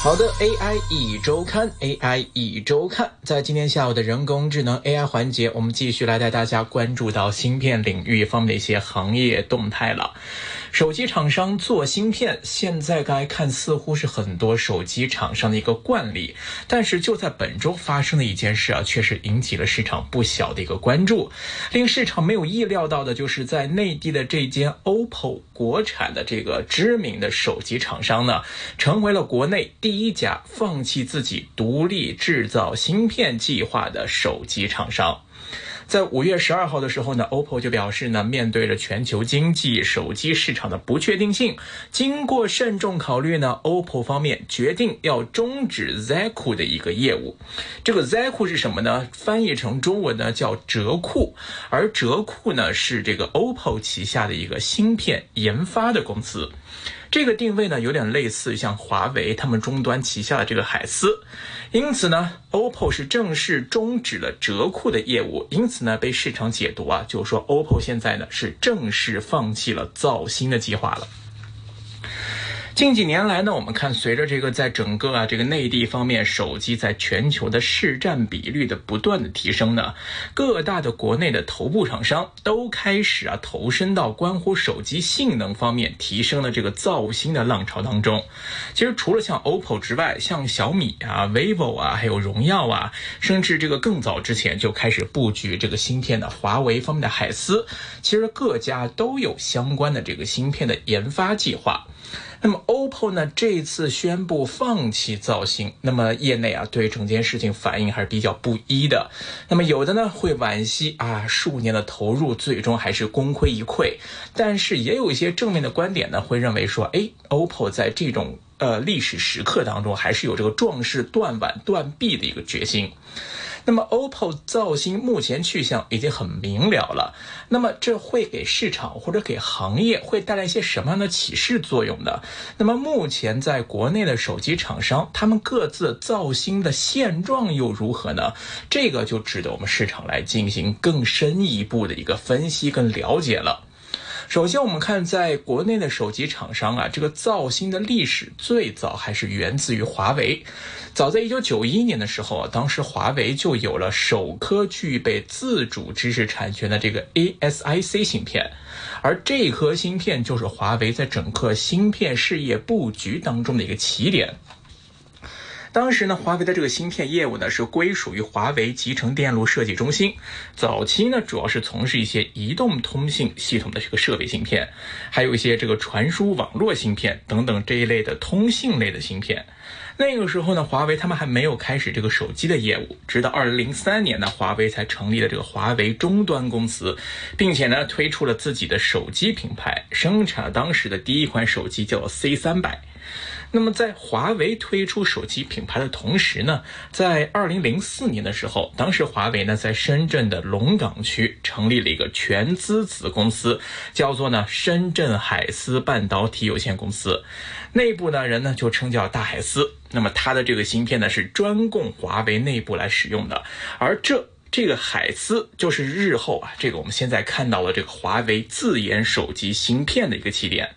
好的，AI 一周刊，AI 一周刊，在今天下午的人工智能 AI 环节，我们继续来带大家关注到芯片领域方面的一些行业动态了。手机厂商做芯片，现在该看似乎是很多手机厂商的一个惯例。但是就在本周发生的一件事啊，却是引起了市场不小的一个关注。令市场没有意料到的就是在内地的这间 OPPO 国产的这个知名的手机厂商呢，成为了国内第一家放弃自己独立制造芯片计划的手机厂商。在五月十二号的时候呢，OPPO 就表示呢，面对着全球经济、手机市场的不确定性，经过慎重考虑呢，OPPO 方面决定要终止 Zaku 的一个业务。这个 Zaku 是什么呢？翻译成中文呢叫折库，而折库呢是这个 OPPO 旗下的一个芯片研发的公司。这个定位呢，有点类似像华为他们终端旗下的这个海思，因此呢，OPPO 是正式终止了折库的业务，因此呢，被市场解读啊，就是说 OPPO 现在呢是正式放弃了造新的计划了。近几年来呢，我们看随着这个在整个啊这个内地方面手机在全球的市占比率的不断的提升呢，各大的国内的头部厂商都开始啊投身到关乎手机性能方面提升的这个造芯的浪潮当中。其实除了像 OPPO 之外，像小米啊、vivo 啊，还有荣耀啊，甚至这个更早之前就开始布局这个芯片的华为方面的海思，其实各家都有相关的这个芯片的研发计划。那么，OPPO 呢这次宣布放弃造型，那么业内啊对整件事情反应还是比较不一的。那么有的呢会惋惜啊，数年的投入最终还是功亏一篑。但是也有一些正面的观点呢，会认为说，哎，OPPO 在这种呃历史时刻当中，还是有这个壮士断腕断臂的一个决心。那么，OPPO 造星目前去向已经很明了了。那么，这会给市场或者给行业会带来一些什么样的启示作用呢？那么，目前在国内的手机厂商，他们各自造星的现状又如何呢？这个就值得我们市场来进行更深一步的一个分析跟了解了。首先，我们看在国内的手机厂商啊，这个造芯的历史最早还是源自于华为。早在一九九一年的时候啊，当时华为就有了首颗具备自主知识产权的这个 ASIC 芯片，而这颗芯片就是华为在整个芯片事业布局当中的一个起点。当时呢，华为的这个芯片业务呢是归属于华为集成电路设计中心。早期呢，主要是从事一些移动通信系统的这个设备芯片，还有一些这个传输网络芯片等等这一类的通信类的芯片。那个时候呢，华为他们还没有开始这个手机的业务，直到二零零三年呢，华为才成立了这个华为终端公司，并且呢，推出了自己的手机品牌，生产了当时的第一款手机，叫 C 三百。那么，在华为推出手机品牌的同时呢，在二零零四年的时候，当时华为呢在深圳的龙岗区成立了一个全资子公司，叫做呢深圳海思半导体有限公司，内部呢人呢就称叫大海思。那么它的这个芯片呢是专供华为内部来使用的，而这这个海思就是日后啊这个我们现在看到了这个华为自研手机芯片的一个起点。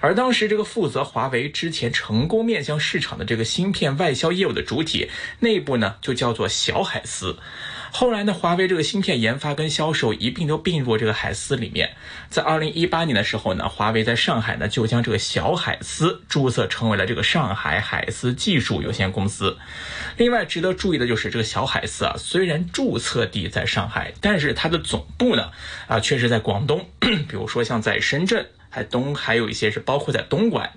而当时这个负责华为之前成功面向市场的这个芯片外销业务的主体，内部呢就叫做小海思。后来呢，华为这个芯片研发跟销售一并都并入这个海思里面。在二零一八年的时候呢，华为在上海呢就将这个小海思注册成为了这个上海海思技术有限公司。另外值得注意的就是这个小海思啊，虽然注册地在上海，但是它的总部呢啊却是在广东，比如说像在深圳。还东还有一些是包括在东莞，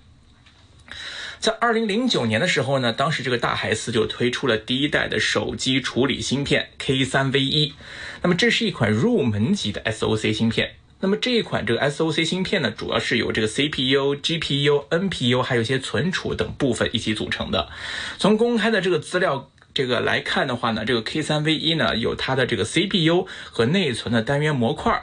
在二零零九年的时候呢，当时这个大海思就推出了第一代的手机处理芯片 K 三 V 一，那么这是一款入门级的 SOC 芯片。那么这一款这个 SOC 芯片呢，主要是由这个 CPU、GPU、NPU 还有一些存储等部分一起组成的。从公开的这个资料这个来看的话呢，这个 K 三 V 一呢有它的这个 CPU 和内存的单元模块。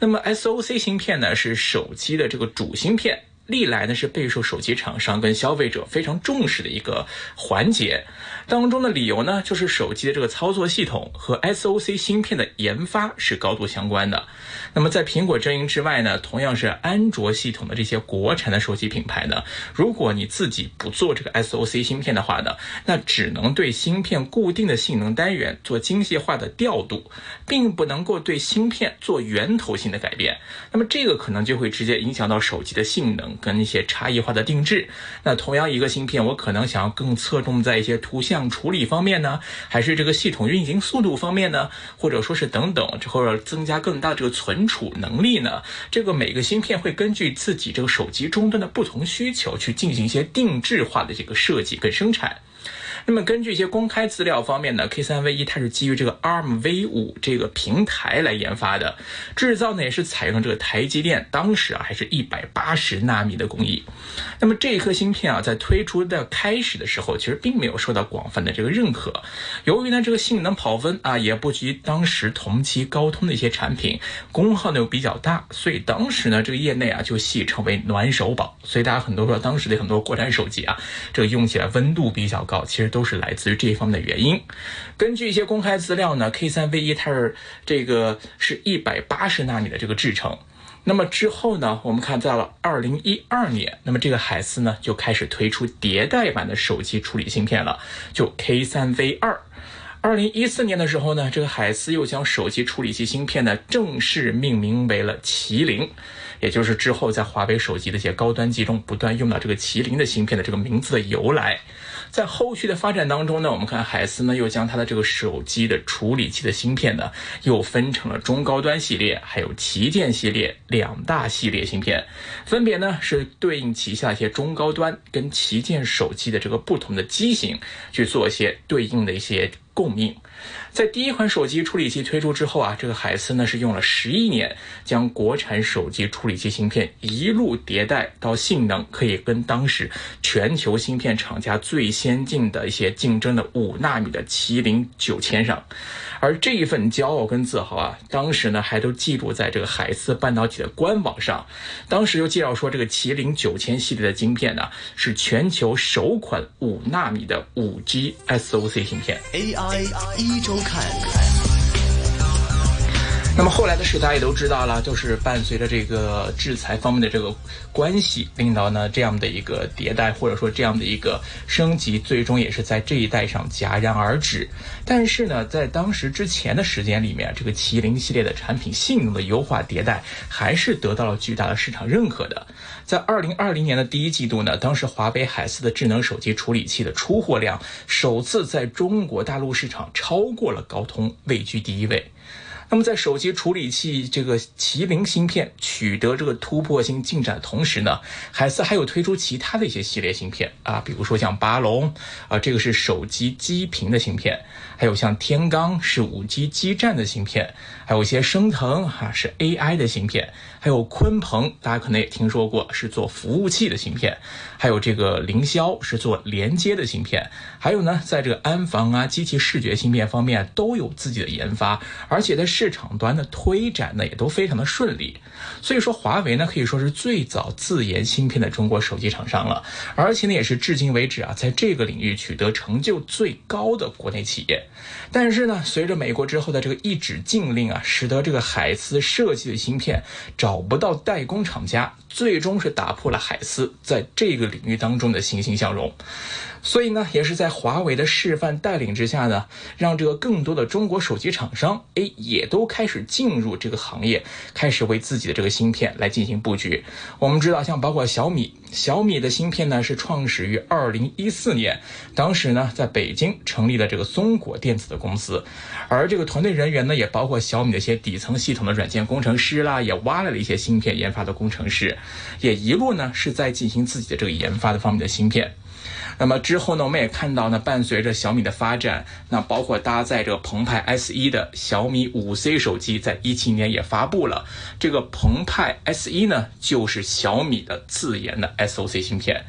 那么 SOC 芯片呢是手机的这个主芯片，历来呢是备受手机厂商跟消费者非常重视的一个环节。当中的理由呢，就是手机的这个操作系统和 SOC 芯片的研发是高度相关的。那么在苹果阵营之外呢，同样是安卓系统的这些国产的手机品牌呢，如果你自己不做这个 SOC 芯片的话呢，那只能对芯片固定的性能单元做精细化的调度，并不能够对芯片做源头性的改变。那么这个可能就会直接影响到手机的性能跟一些差异化的定制。那同样一个芯片，我可能想要更侧重在一些图像。处理方面呢，还是这个系统运行速度方面呢，或者说是等等，或者增加更大这个存储能力呢？这个每个芯片会根据自己这个手机终端的不同需求去进行一些定制化的这个设计跟生产。那么根据一些公开资料方面呢，K3V1 它是基于这个 ARMv5 这个平台来研发的，制造呢也是采用这个台积电当时啊还是一百八十纳米的工艺。那么这一颗芯片啊在推出的开始的时候，其实并没有受到广泛的这个认可。由于呢这个性能跑分啊也不及当时同期高通的一些产品，功耗呢又比较大，所以当时呢这个业内啊就戏称为暖手宝。所以大家很多说当时的很多国产手机啊，这个用起来温度比较高，其实。都都是来自于这一方面的原因。根据一些公开资料呢，K3V1 它是这个是一百八十纳米的这个制程。那么之后呢，我们看到了二零一二年，那么这个海思呢就开始推出迭代版的手机处理芯片了，就 K3V2。二零一四年的时候呢，这个海思又将手机处理器芯片呢正式命名为了麒麟。也就是之后在华为手机的一些高端机中不断用到这个麒麟的芯片的这个名字的由来，在后续的发展当中呢，我们看海思呢又将它的这个手机的处理器的芯片呢又分成了中高端系列还有旗舰系列两大系列芯片，分别呢是对应旗下一些中高端跟旗舰手机的这个不同的机型去做一些对应的一些。共命，在第一款手机处理器推出之后啊，这个海思呢是用了十一年，将国产手机处理器芯片一路迭代到性能可以跟当时全球芯片厂家最先进的一些竞争的五纳米的麒麟九千上。而这一份骄傲跟自豪啊，当时呢还都记录在这个海思半导体的官网上。当时又介绍说，这个麒麟九千系列的芯片呢，是全球首款五纳米的五 G SOC 芯片。AI 一周看看。那么后来的事大家也都知道了，就是伴随着这个制裁方面的这个关系，令到呢这样的一个迭代或者说这样的一个升级，最终也是在这一代上戛然而止。但是呢，在当时之前的时间里面，这个麒麟系列的产品性能的优化迭代，还是得到了巨大的市场认可的。在二零二零年的第一季度呢，当时华为海思的智能手机处理器的出货量，首次在中国大陆市场超过了高通，位居第一位。那么在手机处理器这个麒麟芯片取得这个突破性进展的同时呢，海思还有推出其他的一些系列芯片啊，比如说像巴龙啊，这个是手机基频的芯片，还有像天罡是五 G 基站的芯片，还有一些升腾哈是 AI 的芯片，还有鲲鹏大家可能也听说过是做服务器的芯片，还有这个凌霄是做连接的芯片，还有呢，在这个安防啊、机器视觉芯片方面都有自己的研发，而且在市场端的推展呢，也都非常的顺利。所以说，华为呢可以说是最早自研芯片的中国手机厂商了，而且呢也是至今为止啊在这个领域取得成就最高的国内企业。但是呢，随着美国之后的这个一纸禁令啊，使得这个海思设计的芯片找不到代工厂家，最终是打破了海思在这个领域当中的欣欣向荣。所以呢，也是在华为的示范带领之下呢，让这个更多的中国手机厂商，哎，也都开始进入这个行业，开始为自己的这个芯片来进行布局。我们知道，像包括小米，小米的芯片呢是创始于二零一四年，当时呢在北京成立了这个松果电子的公司，而这个团队人员呢也包括小米的一些底层系统的软件工程师啦，也挖来了一些芯片研发的工程师，也一路呢是在进行自己的这个研发的方面的芯片。那么之后呢，我们也看到呢，伴随着小米的发展，那包括搭载着澎湃 S1 的小米 5C 手机，在一七年也发布了。这个澎湃 S1 呢，就是小米的自研的 SOC 芯片。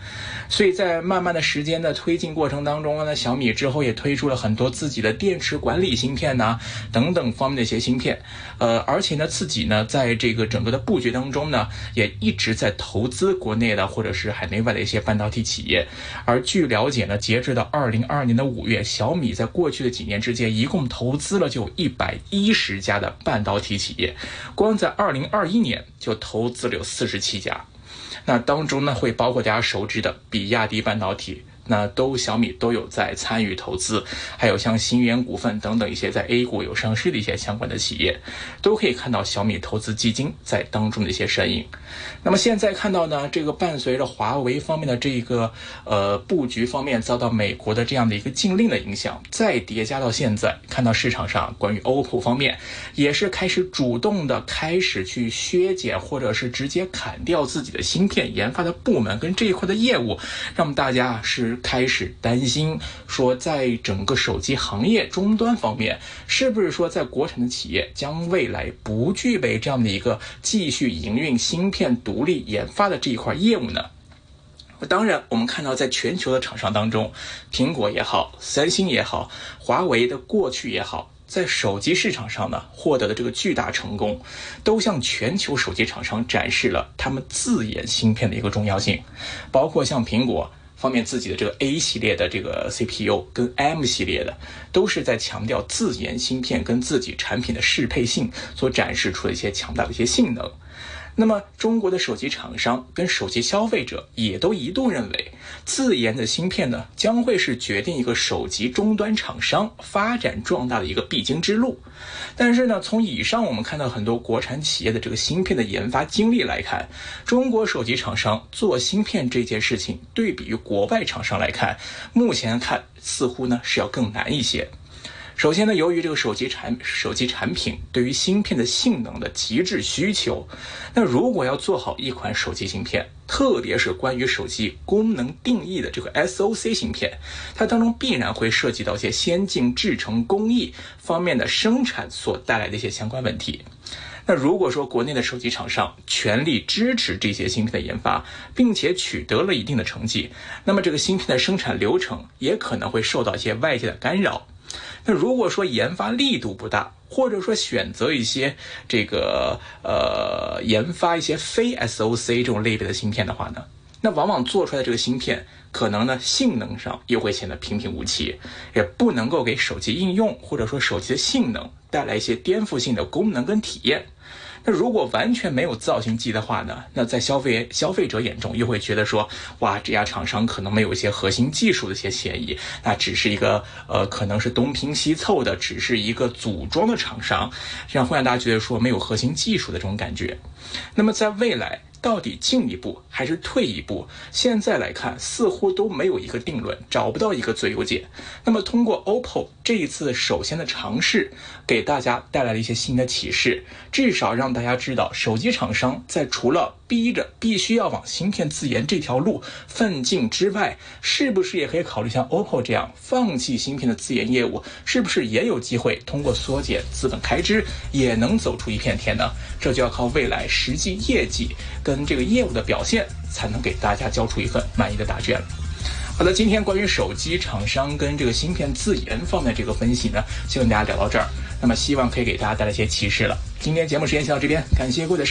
所以在慢慢的时间的推进过程当中呢，小米之后也推出了很多自己的电池管理芯片呐，等等方面的一些芯片。呃，而且呢，自己呢，在这个整个的布局当中呢，也一直在投资国内的或者是海内外的一些半导体企业。而据了解呢，截至到二零二二年的五月，小米在过去的几年之间，一共投资了就一百一十家的半导体企业，光在二零二一年就投资了有四十七家。那当中呢，会包括大家熟知的比亚迪半导体。那都小米都有在参与投资，还有像新源股份等等一些在 A 股有上市的一些相关的企业，都可以看到小米投资基金在当中的一些身影。那么现在看到呢，这个伴随着华为方面的这个呃布局方面遭到美国的这样的一个禁令的影响，再叠加到现在，看到市场上关于 OPPO 方面也是开始主动的开始去削减或者是直接砍掉自己的芯片研发的部门跟这一块的业务，让大家是。开始担心说，在整个手机行业终端方面，是不是说在国产的企业将未来不具备这样的一个继续营运芯片独立研发的这一块业务呢？当然，我们看到在全球的厂商当中，苹果也好，三星也好，华为的过去也好，在手机市场上呢获得的这个巨大成功，都向全球手机厂商展示了他们自研芯片的一个重要性，包括像苹果。方面自己的这个 A 系列的这个 CPU 跟 M 系列的，都是在强调自研芯片跟自己产品的适配性所展示出的一些强大的一些性能。那么，中国的手机厂商跟手机消费者也都一度认为，自研的芯片呢，将会是决定一个手机终端厂商发展壮大的一个必经之路。但是呢，从以上我们看到很多国产企业的这个芯片的研发经历来看，中国手机厂商做芯片这件事情，对比于国外厂商来看，目前看似乎呢是要更难一些。首先呢，由于这个手机产手机产品对于芯片的性能的极致需求，那如果要做好一款手机芯片，特别是关于手机功能定义的这个 SOC 芯片，它当中必然会涉及到一些先进制程工艺方面的生产所带来的一些相关问题。那如果说国内的手机厂商全力支持这些芯片的研发，并且取得了一定的成绩，那么这个芯片的生产流程也可能会受到一些外界的干扰。那如果说研发力度不大，或者说选择一些这个呃研发一些非 SOC 这种类别的芯片的话呢，那往往做出来的这个芯片可能呢性能上又会显得平平无奇，也不能够给手机应用或者说手机的性能带来一些颠覆性的功能跟体验。那如果完全没有造型机的话呢？那在消费消费者眼中又会觉得说，哇，这家厂商可能没有一些核心技术的一些嫌疑，那只是一个呃，可能是东拼西凑的，只是一个组装的厂商，这样会让大家觉得说没有核心技术的这种感觉。那么在未来。到底进一步还是退一步？现在来看，似乎都没有一个定论，找不到一个最优解。那么，通过 OPPO 这一次首先的尝试，给大家带来了一些新的启示，至少让大家知道，手机厂商在除了逼着必须要往芯片自研这条路奋进之外，是不是也可以考虑像 OPPO 这样放弃芯片的自研业务？是不是也有机会通过缩减资本开支，也能走出一片天呢？这就要靠未来实际业绩跟这个业务的表现，才能给大家交出一份满意的答卷。好的，今天关于手机厂商跟这个芯片自研方面这个分析呢，就跟大家聊到这儿。那么希望可以给大家带来一些启示了。今天节目时间先到这边，感谢各位的。